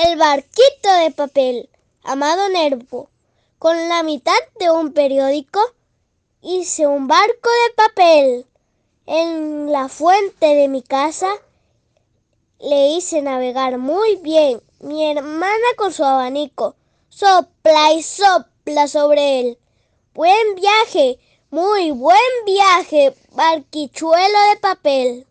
El barquito de papel, amado Nervo, con la mitad de un periódico hice un barco de papel. En la fuente de mi casa le hice navegar muy bien. Mi hermana con su abanico sopla y sopla sobre él. Buen viaje, muy buen viaje, barquichuelo de papel.